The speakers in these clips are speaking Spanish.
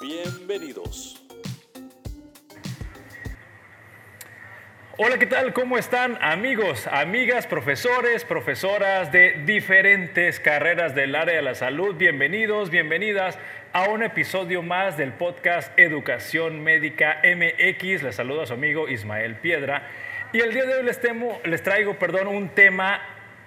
Bienvenidos. Hola, ¿qué tal? ¿Cómo están amigos, amigas, profesores, profesoras de diferentes carreras del área de la salud? Bienvenidos, bienvenidas a un episodio más del podcast Educación Médica MX. Les saludo a su amigo Ismael Piedra. Y el día de hoy les, temo, les traigo perdón, un tema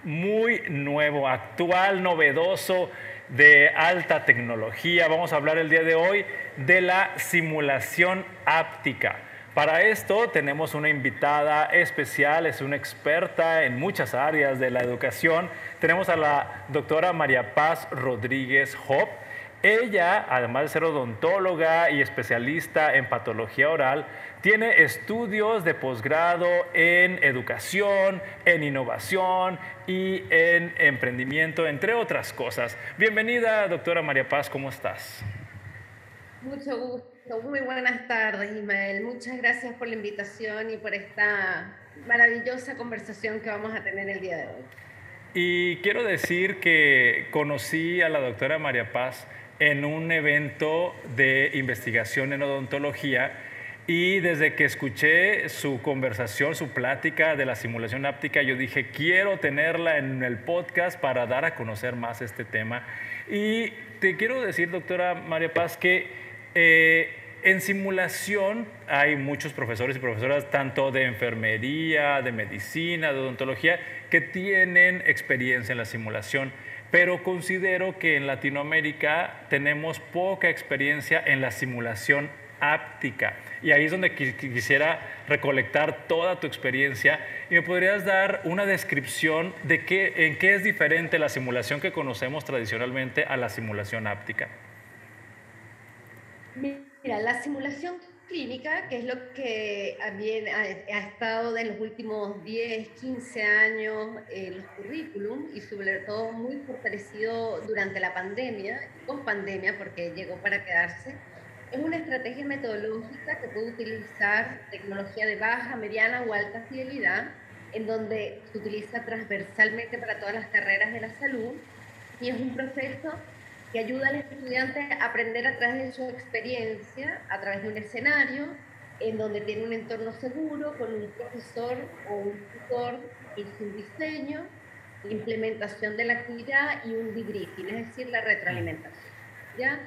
muy nuevo, actual, novedoso, de alta tecnología. Vamos a hablar el día de hoy de la simulación áptica. Para esto tenemos una invitada especial, es una experta en muchas áreas de la educación. Tenemos a la doctora María Paz Rodríguez Hop. Ella, además de ser odontóloga y especialista en patología oral, tiene estudios de posgrado en educación, en innovación y en emprendimiento, entre otras cosas. Bienvenida, doctora María Paz, ¿cómo estás? Mucho gusto, muy buenas tardes, Ismael. Muchas gracias por la invitación y por esta maravillosa conversación que vamos a tener el día de hoy. Y quiero decir que conocí a la doctora María Paz en un evento de investigación en odontología y desde que escuché su conversación, su plática de la simulación áptica, yo dije, quiero tenerla en el podcast para dar a conocer más este tema. Y te quiero decir, doctora María Paz, que eh, en simulación hay muchos profesores y profesoras, tanto de enfermería, de medicina, de odontología, que tienen experiencia en la simulación pero considero que en Latinoamérica tenemos poca experiencia en la simulación áptica. Y ahí es donde quisiera recolectar toda tu experiencia y me podrías dar una descripción de qué, en qué es diferente la simulación que conocemos tradicionalmente a la simulación áptica. Mira, la simulación clínica, que es lo que también ha, estado en los últimos 10, 15 años en los currículum y sobre todo muy fortalecido durante la pandemia, con pandemia porque llegó para quedarse, es una estrategia metodológica que puede utilizar tecnología de baja, mediana o alta fidelidad, en donde se utiliza transversalmente para todas las carreras de la salud y es un proceso que ayuda al estudiante a aprender a través de su experiencia, a través de un escenario, en donde tiene un entorno seguro, con un profesor o un tutor y su diseño, implementación de la actividad y un debriefing, es decir, la retroalimentación. ¿ya?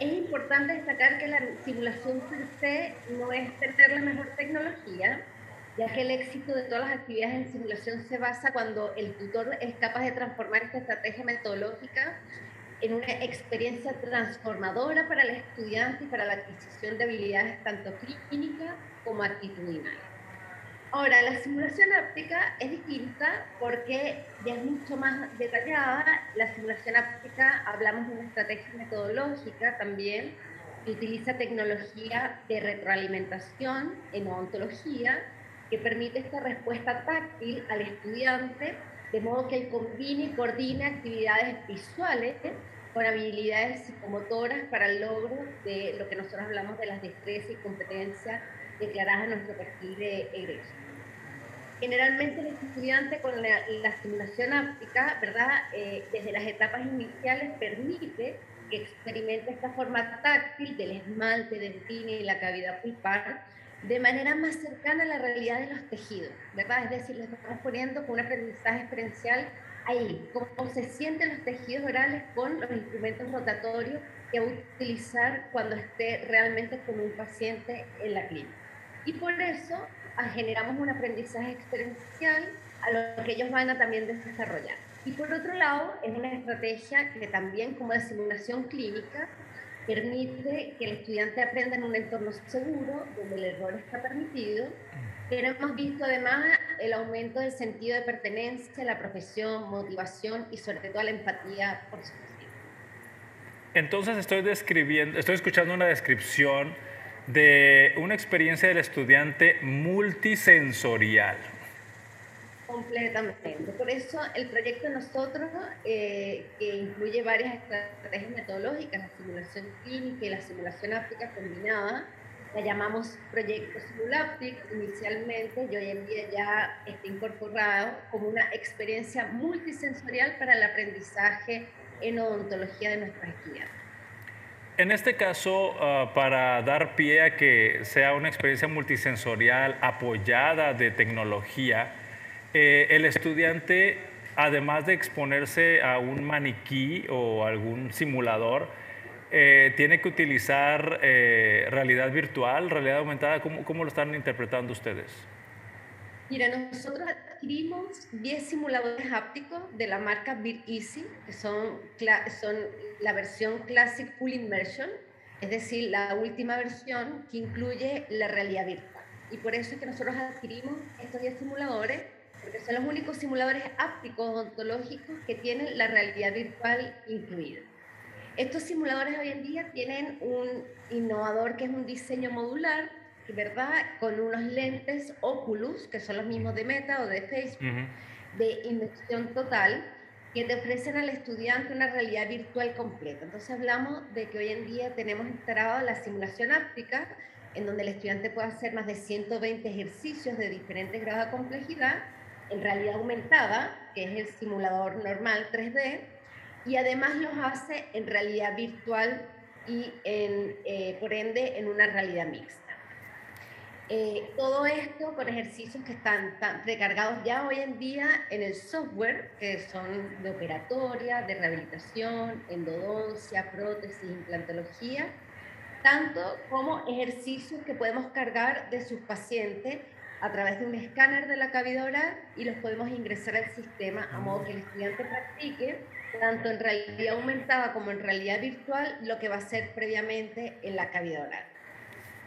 Es importante destacar que la simulación per se no es tener la mejor tecnología, ya que el éxito de todas las actividades en simulación se basa cuando el tutor es capaz de transformar esta estrategia metodológica en una experiencia transformadora para el estudiante y para la adquisición de habilidades tanto clínicas como actitudinales. Ahora, la simulación áptica es distinta porque ya es mucho más detallada. La simulación áptica, hablamos de una estrategia metodológica también, que utiliza tecnología de retroalimentación en odontología, que permite esta respuesta táctil al estudiante, de modo que él combine y coordine actividades visuales con habilidades psicomotoras para el logro de lo que nosotros hablamos de las destrezas y competencias declaradas en nuestro perfil de egreso. Generalmente el estudiante con la, la simulación áptica, ¿verdad? Eh, desde las etapas iniciales permite que experimente esta forma táctil del esmalte, del tine y la cavidad pulpar de manera más cercana a la realidad de los tejidos, ¿verdad? Es decir, le estamos poniendo con un aprendizaje experiencial ahí, cómo se sienten los tejidos orales con los instrumentos rotatorios que va a utilizar cuando esté realmente con un paciente en la clínica. Y por eso ah, generamos un aprendizaje experiencial a lo que ellos van a también desarrollar. Y por otro lado, es una estrategia que también como de simulación clínica permite que el estudiante aprenda en un entorno seguro, donde el error está permitido, pero hemos visto además el aumento del sentido de pertenencia, la profesión, motivación y sobre todo la empatía por su Entonces estoy describiendo, estoy escuchando una descripción de una experiencia del estudiante multisensorial. Completamente. Por eso el proyecto de nosotros, eh, que incluye varias estrategias metodológicas, la simulación clínica y la simulación áptica combinada, la llamamos Proyecto Simulaptic inicialmente y hoy en día ya está incorporado como una experiencia multisensorial para el aprendizaje en odontología de nuestras estudiantes. En este caso, ah, para dar pie a que sea una experiencia multisensorial apoyada de tecnología, eh, el estudiante, además de exponerse a un maniquí o algún simulador, eh, tiene que utilizar eh, realidad virtual, realidad aumentada. ¿Cómo, ¿Cómo, lo están interpretando ustedes? Mira, nosotros adquirimos 10 simuladores hápticos de la marca Easy, que son, la versión Classic Full Immersion, es decir, la última versión que incluye la realidad virtual. Y por eso es que nosotros adquirimos estos 10 simuladores porque son los únicos simuladores ápticos ontológicos que tienen la realidad virtual incluida. Estos simuladores hoy en día tienen un innovador que es un diseño modular, ¿verdad? Con unos lentes Oculus, que son los mismos de Meta o de Facebook, de inmersión total, que te ofrecen al estudiante una realidad virtual completa. Entonces hablamos de que hoy en día tenemos instalado la simulación áptica, en donde el estudiante puede hacer más de 120 ejercicios de diferentes grados de complejidad en realidad aumentada, que es el simulador normal 3D, y además los hace en realidad virtual y en, eh, por ende en una realidad mixta. Eh, todo esto con ejercicios que están, tan recargados ya hoy en día en el software, que son de operatoria, de rehabilitación, endodoncia, prótesis, implantología, tanto como ejercicios que podemos cargar de sus pacientes a través de un escáner de la cavidad oral y los podemos ingresar al sistema a modo que el estudiante practique tanto en realidad aumentada como en realidad virtual lo que va a hacer previamente en la cavidad oral.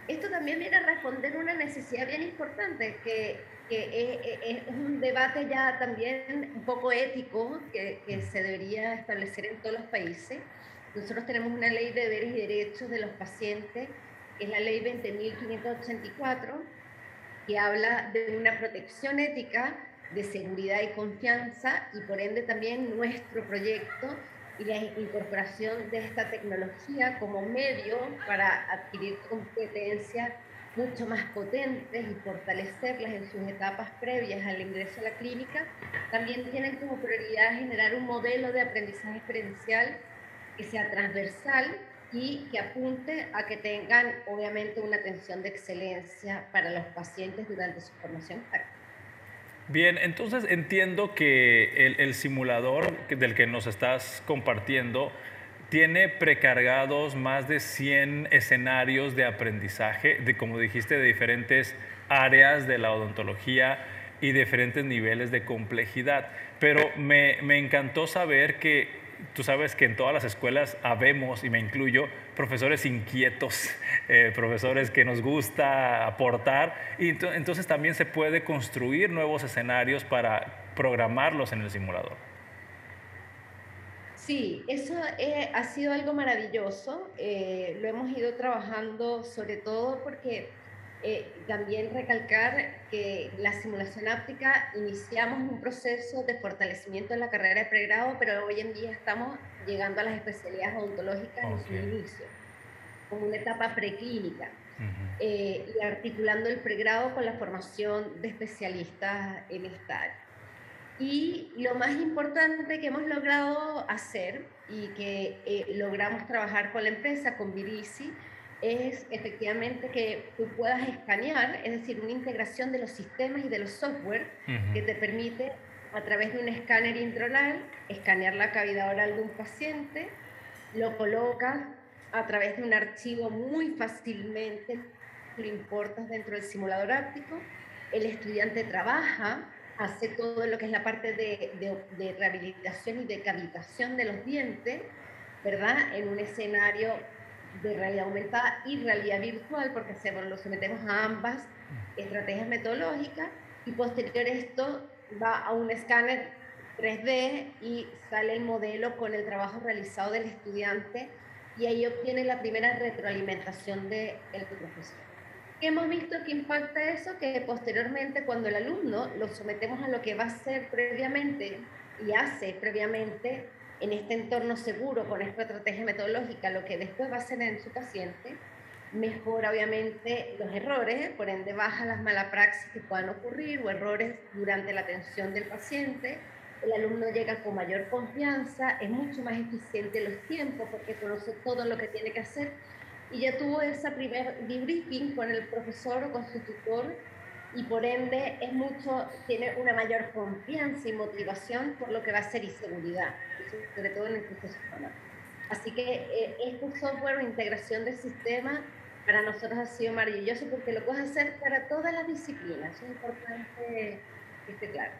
Esto también viene a responder una necesidad bien importante, que, que es, un debate ya también un poco ético que, que se debería establecer en todos los países. Nosotros tenemos una ley de deberes y derechos de los pacientes, que es la ley 20.584, que habla de una protección ética, de seguridad y confianza, y por ende también nuestro proyecto y la incorporación de esta tecnología como medio para adquirir competencias mucho más potentes y fortalecerlas en sus etapas previas al ingreso a la clínica, también tienen como prioridad generar un modelo de aprendizaje experiencial que sea transversal y que apunte a que tengan obviamente una atención de excelencia para los pacientes durante su formación Bien, entonces entiendo que el, simulador del que nos estás compartiendo tiene precargados más de 100 escenarios de aprendizaje, de como dijiste, de diferentes áreas de la odontología y diferentes niveles de complejidad. Pero me, me encantó saber que tú sabes que en todas las escuelas habemos, y me incluyo, profesores inquietos, eh, profesores que nos gusta aportar, y entonces también se puede construir nuevos escenarios para programarlos en el simulador. Sí, eso eh, ha sido algo maravilloso. Eh, lo hemos ido trabajando sobre todo porque eh, también recalcar que la simulación áptica iniciamos un proceso de fortalecimiento en la carrera de pregrado, pero hoy en día estamos llegando a las especialidades odontológicas en su inicio, como una etapa preclínica, eh, y articulando el pregrado con la formación de especialistas en esta área. Y lo más importante que hemos logrado hacer y que eh, logramos trabajar con la empresa, con Virisi, es efectivamente que tú puedas escanear, es decir, una integración de los sistemas y de los software que te permite a través de un escáner intronal escanear la cavidad oral de un paciente, lo colocas a través de un archivo muy fácilmente, lo importas dentro del simulador áptico, el estudiante trabaja, hace todo lo que es la parte de, de, de rehabilitación y de cavitación de los dientes, ¿verdad? En un escenario de realidad aumentada y realidad virtual, porque hacemos, lo sometemos a ambas estrategias metodológicas y posterior esto va a un escáner 3D y sale el modelo con el trabajo realizado del estudiante y ahí obtiene la primera retroalimentación del el profesor. ¿Qué hemos visto que impacta eso? Que posteriormente cuando el alumno lo sometemos a lo que va a hacer previamente y hace previamente en este entorno seguro con esta estrategia metodológica, lo que después va a hacer en su paciente, mejora obviamente los errores, por ende baja las malas praxis que puedan ocurrir o errores durante la atención del paciente. El alumno llega con mayor confianza, es mucho más eficiente los tiempos porque conoce todo lo que tiene que hacer y ya tuvo ese primer debriefing con el profesor o con su tutor y por ende es mucho, tiene una mayor confianza y motivación por lo que va a ser y seguridad, sobre todo en el proceso Así que eh, este software o integración del sistema para nosotros ha sido maravilloso porque lo puedes hacer para todas las disciplinas. Es importante que esté claro.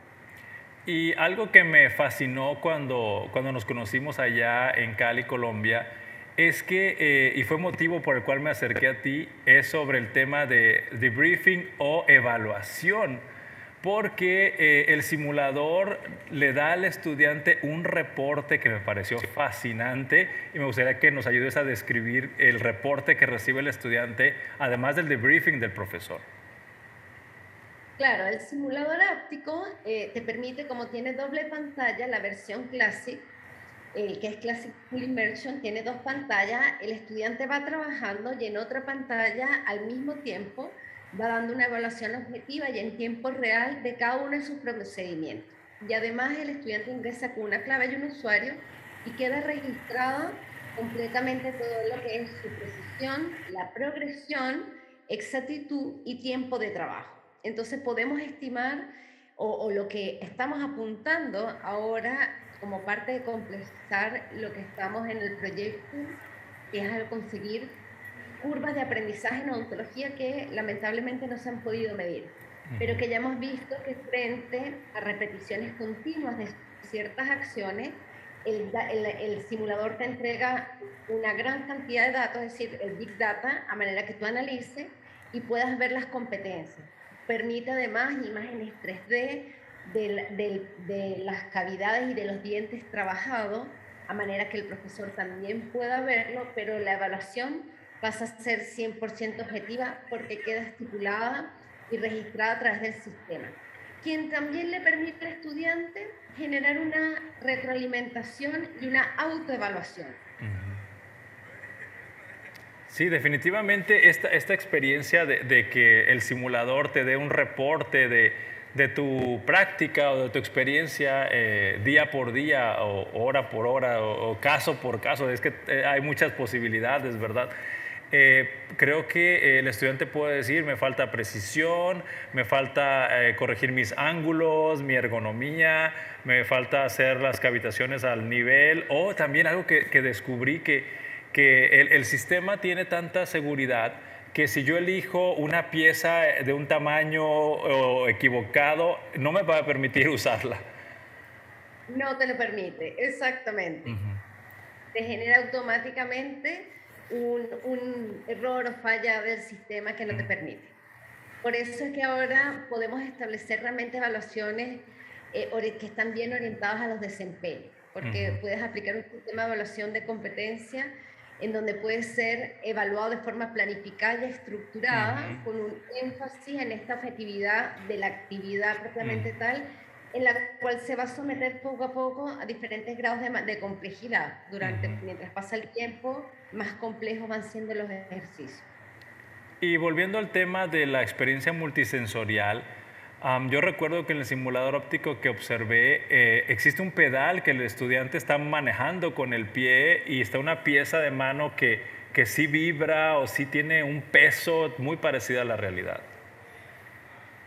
Y algo que me fascinó cuando, cuando nos conocimos allá en Cali, Colombia, es que, eh, y fue motivo por el cual me acerqué a ti, es sobre el tema de debriefing o evaluación, porque eh, el simulador le da al estudiante un reporte que me pareció fascinante y me gustaría que nos ayudes a describir el reporte que recibe el estudiante, además del debriefing del profesor. Claro, el simulador áptico eh, te permite, como tiene doble pantalla, la versión Classic, el que es Classic Full Immersion, tiene dos pantallas, el estudiante va trabajando y en otra pantalla al mismo tiempo va dando una evaluación objetiva y en tiempo real de cada uno de sus procedimientos. Y además el estudiante ingresa con una clave y un usuario y queda registrado completamente todo lo que es su precisión, la progresión, exactitud y tiempo de trabajo. Entonces podemos estimar o lo que estamos apuntando ahora como parte de completar lo que estamos en el proyecto, que es al conseguir curvas de aprendizaje en odontología que lamentablemente no se han podido medir, pero que ya hemos visto que frente a repeticiones continuas de ciertas acciones, el, el, simulador te entrega una gran cantidad de datos, es decir, el Big Data, a manera que tú analices y puedas ver las competencias. Permite además imágenes 3D, de, las cavidades y de los dientes trabajados, a manera que el profesor también pueda verlo, pero la evaluación pasa a ser 100% objetiva porque queda estipulada y registrada a través del sistema, quien también le permite al estudiante generar una retroalimentación y una autoevaluación. Sí, definitivamente esta, esta experiencia de, de, que el simulador te dé un reporte de, de tu práctica o de tu experiencia eh, día por día o hora por hora o, caso por caso. Es que eh, hay muchas posibilidades, ¿verdad? Eh, creo que el estudiante puede decir, me falta precisión, me falta corregir mis ángulos, mi ergonomía, me falta hacer las cavitaciones al nivel, o también algo que, descubrí que, que el, el sistema tiene tanta seguridad que si yo elijo una pieza de un tamaño equivocado, no me va a permitir usarla. No te lo permite, exactamente. Te genera automáticamente un, error o falla del sistema que no te permite. Por eso es que ahora podemos establecer realmente evaluaciones eh, que están bien orientadas a los desempeños, porque puedes aplicar un sistema de evaluación de competencia en donde puede ser evaluado de forma planificada y estructurada, con un énfasis en esta objetividad de la actividad propiamente tal, en la cual se va a someter poco a poco a diferentes grados de, de complejidad. Durante, Mientras pasa el tiempo, más complejos van siendo los ejercicios. Y volviendo al tema de la experiencia multisensorial, yo recuerdo que en el simulador óptico que observé eh, existe un pedal que el estudiante está manejando con el pie y está una pieza de mano que, que sí vibra o sí tiene un peso muy parecido a la realidad.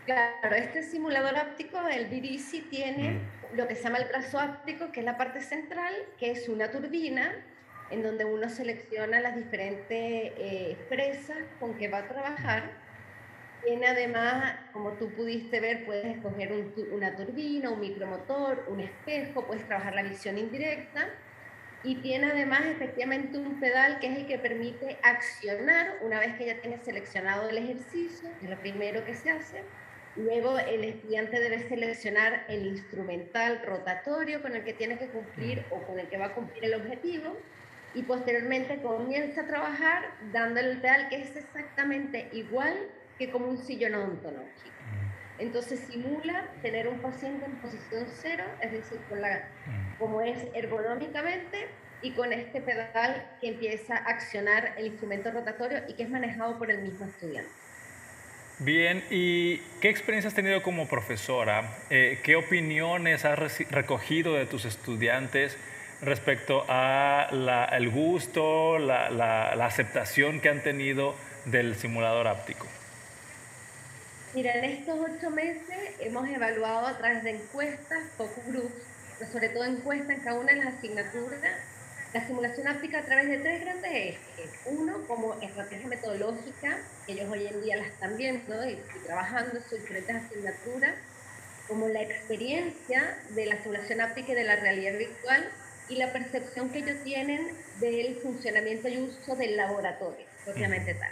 Claro, este simulador óptico, el BDC, tiene lo que se llama el brazo óptico, que es la parte central, que es una turbina en donde uno selecciona las diferentes eh, presas con que va a trabajar tiene además, como tú pudiste ver, puedes escoger una turbina, un micromotor, un espejo, puedes trabajar la visión indirecta. Y tiene además efectivamente un pedal que es el que permite accionar una vez que ya tienes seleccionado el ejercicio, es lo primero que se hace. Luego el estudiante debe seleccionar el instrumental rotatorio con el que tiene que cumplir o con el que va a cumplir el objetivo y posteriormente comienza a trabajar dándole el pedal que es exactamente igual que como un sillón odontológico. Entonces simula tener un paciente en posición cero, es decir, con la, como es ergonómicamente y con este pedal que empieza a accionar el instrumento rotatorio y que es manejado por el mismo estudiante. Bien, ¿y qué experiencia has tenido como profesora? Eh, ¿Qué opiniones has recogido de tus estudiantes respecto a el gusto, la, la aceptación que han tenido del simulador áptico? Mira, en estos ocho meses hemos evaluado a través de encuestas, focus groups, pero sobre todo encuestas en cada una de las asignaturas, la simulación áptica a través de tres grandes ejes. Uno, como estrategia metodológica, que ellos hoy en día la están viendo y, trabajando en sus diferentes asignaturas, como la experiencia de la simulación áptica y de la realidad virtual y la percepción que ellos tienen del funcionamiento y uso del laboratorio, propiamente tal.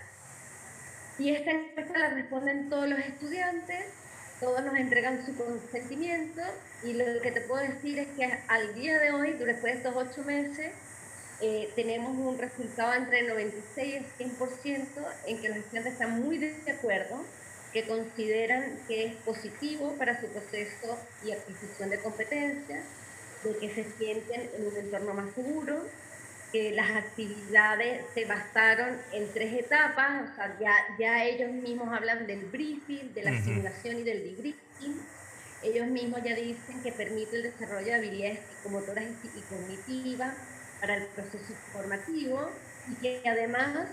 Y esta encuesta la responden todos los estudiantes, todos nos entregan su consentimiento y lo que te puedo decir es que al día de hoy, después de estos ocho meses, eh, tenemos un resultado entre 96 y 100% en que los estudiantes están muy de acuerdo, que consideran que es positivo para su proceso y adquisición de competencias, de que se sienten en un entorno más seguro, que las actividades se basaron en tres etapas, o sea, ya, ya ellos mismos hablan del briefing, de la simulación y del debriefing. Ellos mismos ya dicen que permite el desarrollo de habilidades psicomotoras y cognitivas para el proceso formativo y que además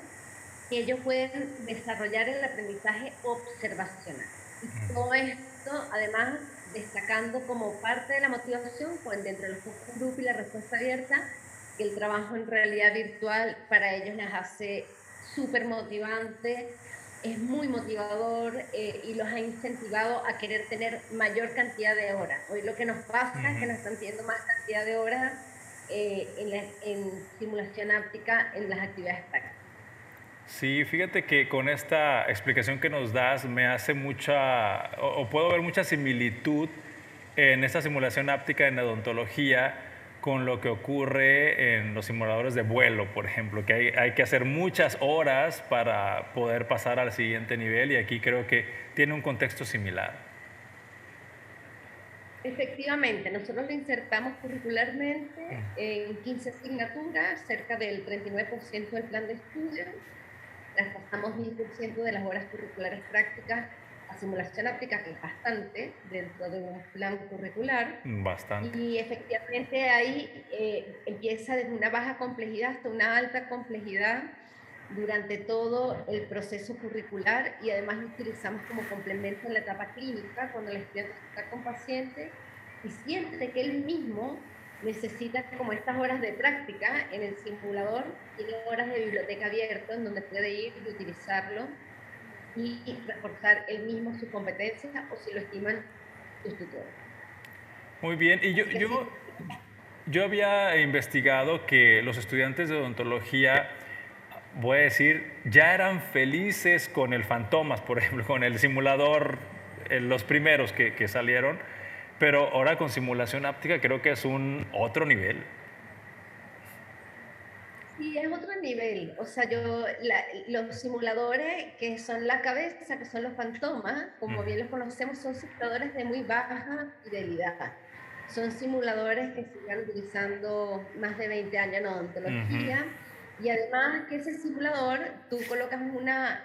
ellos pueden desarrollar el aprendizaje observacional. Y todo esto, además, destacando como parte de la motivación, pues dentro de los grupos y la respuesta abierta, el trabajo en realidad virtual para ellos les hace súper motivante, es muy motivador eh, y los ha incentivado a querer tener mayor cantidad de horas. Hoy lo que nos pasa es que nos están teniendo más cantidad de horas eh, en, en, simulación áptica en las actividades prácticas. Sí, fíjate que con esta explicación que nos das me hace mucha, o, puedo ver mucha similitud en esta simulación áptica en odontología con lo que ocurre en los simuladores de vuelo, por ejemplo, que hay, hay, que hacer muchas horas para poder pasar al siguiente nivel y aquí creo que tiene un contexto similar. Efectivamente, nosotros lo insertamos curricularmente en 15 asignaturas, cerca del 39% del plan de estudio. Traspasamos 1000% de las horas curriculares prácticas a simulación que es bastante dentro de un plan curricular. Bastante. Y efectivamente ahí eh, empieza desde una baja complejidad hasta una alta complejidad durante todo el proceso curricular y además lo utilizamos como complemento en la etapa clínica cuando el estudiante está con paciente y siente que él mismo necesita como estas horas de práctica en el simulador, tiene horas de biblioteca abierta en donde puede ir y utilizarlo y reforzar él mismo sus competencias o si lo estiman sus tutores. Muy bien, y yo, yo, yo había investigado que los estudiantes de odontología voy a decir, ya eran felices con el Fantomas, por ejemplo, con el simulador, eh, los primeros que, que, salieron, pero ahora con simulación áptica creo que es un otro nivel. Sí, es otro nivel. O sea, yo, los simuladores que son la cabeza, que son los fantomas, como bien los conocemos, son simuladores de muy baja fidelidad. Son simuladores que se están utilizando más de 20 años en odontología. Y además que ese simulador, tú colocas una,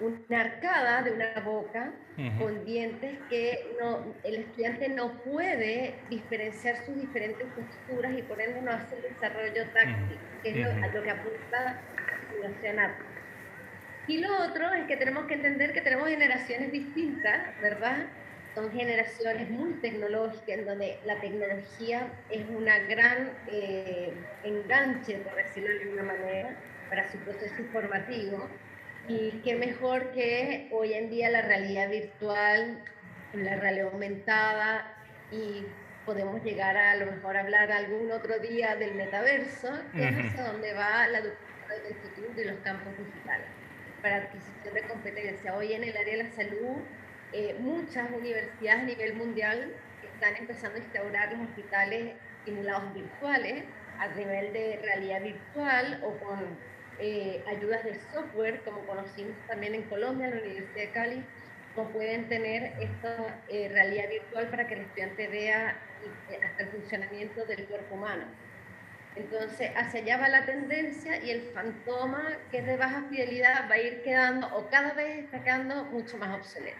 una arcada de una boca con dientes que no, el estudiante no puede diferenciar sus diferentes texturas y por ende no hace el desarrollo táctil, que es lo, a lo que apunta la simulación Y lo otro es que tenemos que entender que tenemos generaciones distintas, ¿verdad? son generaciones muy tecnológicas, en donde la tecnología es una gran eh, enganche, por decirlo de alguna manera, para su proceso informativo. Y qué mejor que hoy en día la realidad virtual, la realidad aumentada y podemos llegar a, a lo mejor a hablar algún otro día del metaverso, que es hacia donde va la educación del futuro de los campos digitales para adquisición de competencia. Hoy en el área de la salud eh, muchas universidades a nivel mundial están empezando a instaurar los hospitales simulados virtuales a nivel de realidad virtual o con eh, ayudas de software, como conocimos también en Colombia, en la Universidad de Cali, como pueden tener esta eh, realidad virtual para que el estudiante vea eh, hasta el funcionamiento del cuerpo humano. Entonces, hacia allá va la tendencia y el fantoma, que es de baja fidelidad, va a ir quedando o cada vez está quedando mucho más obsoleto.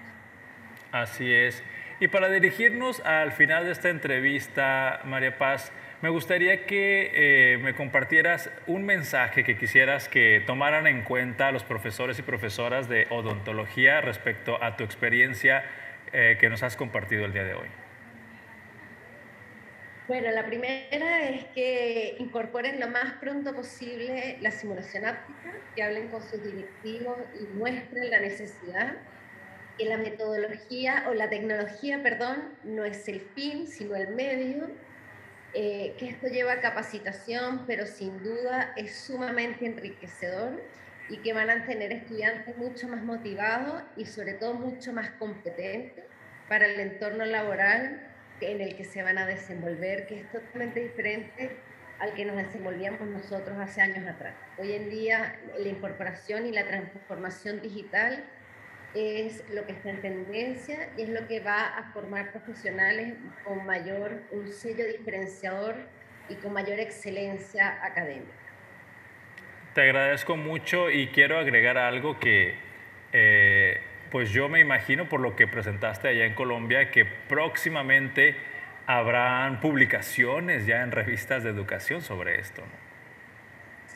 Así es. Y para dirigirnos al final de esta entrevista, María Paz, me gustaría que eh, me compartieras un mensaje que quisieras que tomaran en cuenta los profesores y profesoras de odontología respecto a tu experiencia eh, que nos has compartido el día de hoy. Bueno, la primera es que incorporen lo más pronto posible la simulación áptica, que hablen con sus directivos y muestren la necesidad que la metodología o la tecnología, perdón, no es el fin, sino el medio, eh, que esto lleva capacitación, pero sin duda es sumamente enriquecedor y que van a tener estudiantes mucho más motivados y sobre todo mucho más competentes para el entorno laboral en el que se van a desenvolver, que es totalmente diferente al que nos desenvolvíamos nosotros hace años atrás. Hoy en día la incorporación y la transformación digital es lo que está en tendencia y es lo que va a formar profesionales con mayor, un sello diferenciador y con mayor excelencia académica. Te agradezco mucho y quiero agregar algo que eh, pues yo me imagino por lo que presentaste allá en Colombia que próximamente habrán publicaciones ya en revistas de educación sobre esto.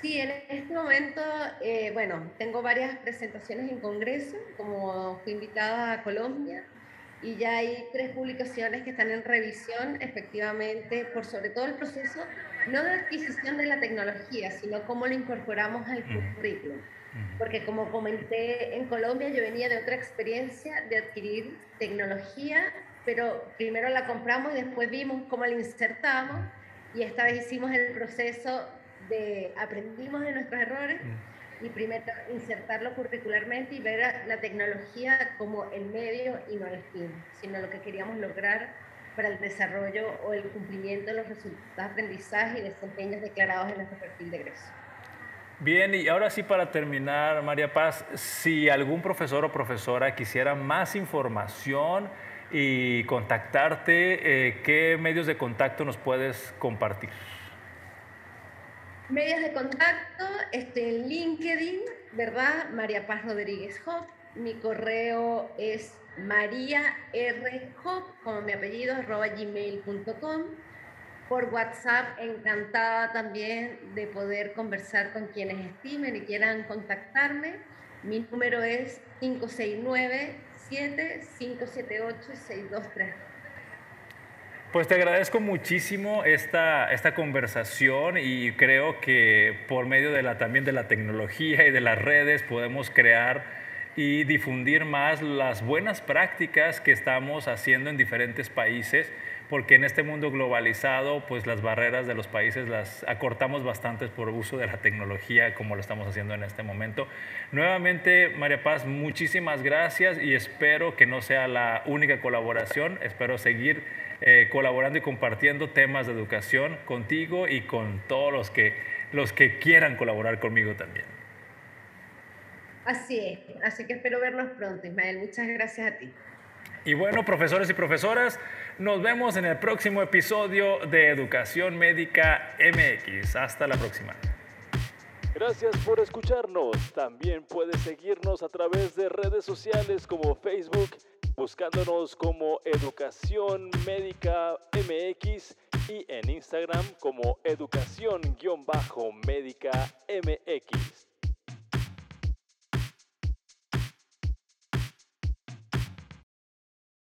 Sí, en este momento, eh, bueno, tengo varias presentaciones en Congreso, como fui invitada a Colombia, y ya hay tres publicaciones que están en revisión, efectivamente, por sobre todo el proceso, no de adquisición de la tecnología, sino cómo lo incorporamos al currículum. Porque como comenté en Colombia, yo venía de otra experiencia de adquirir tecnología, pero primero la compramos y después vimos cómo la insertamos y esta vez hicimos el proceso de aprendimos de nuestros errores y primero insertarlo curricularmente y ver la tecnología como el medio y no el fin, sino lo que queríamos lograr para el desarrollo o el cumplimiento de los resultados de aprendizaje y desempeños declarados en nuestro perfil de egreso. Bien, y ahora sí para terminar, María Paz, si algún profesor o profesora quisiera más información y contactarte, eh, ¿qué medios de contacto nos puedes compartir? Medios de contacto, estoy en LinkedIn, ¿verdad? María Paz Rodríguez Hop. Mi correo es María R. Hop, como mi apellido, arroba gmail.com por WhatsApp, encantada también de poder conversar con quienes estimen y quieran contactarme. Mi número es 569-7578-623. Pues te agradezco muchísimo esta, esta conversación y creo que por medio de la, también de la tecnología y de las redes podemos crear y difundir más las buenas prácticas que estamos haciendo en diferentes países porque en este mundo globalizado, pues las barreras de los países las acortamos bastante por uso de la tecnología, como lo estamos haciendo en este momento. Nuevamente, María Paz, muchísimas gracias y espero que no sea la única colaboración, espero seguir eh, colaborando y compartiendo temas de educación contigo y con todos los que, los que quieran colaborar conmigo también. Así es, así que espero vernos pronto, Ismael. Muchas gracias a ti. Y bueno, profesores y profesoras, nos vemos en el próximo episodio de Educación Médica MX. Hasta la próxima. Gracias por escucharnos. También puedes seguirnos a través de redes sociales como Facebook, buscándonos como Educación Médica MX y en Instagram como Educación-Médica MX.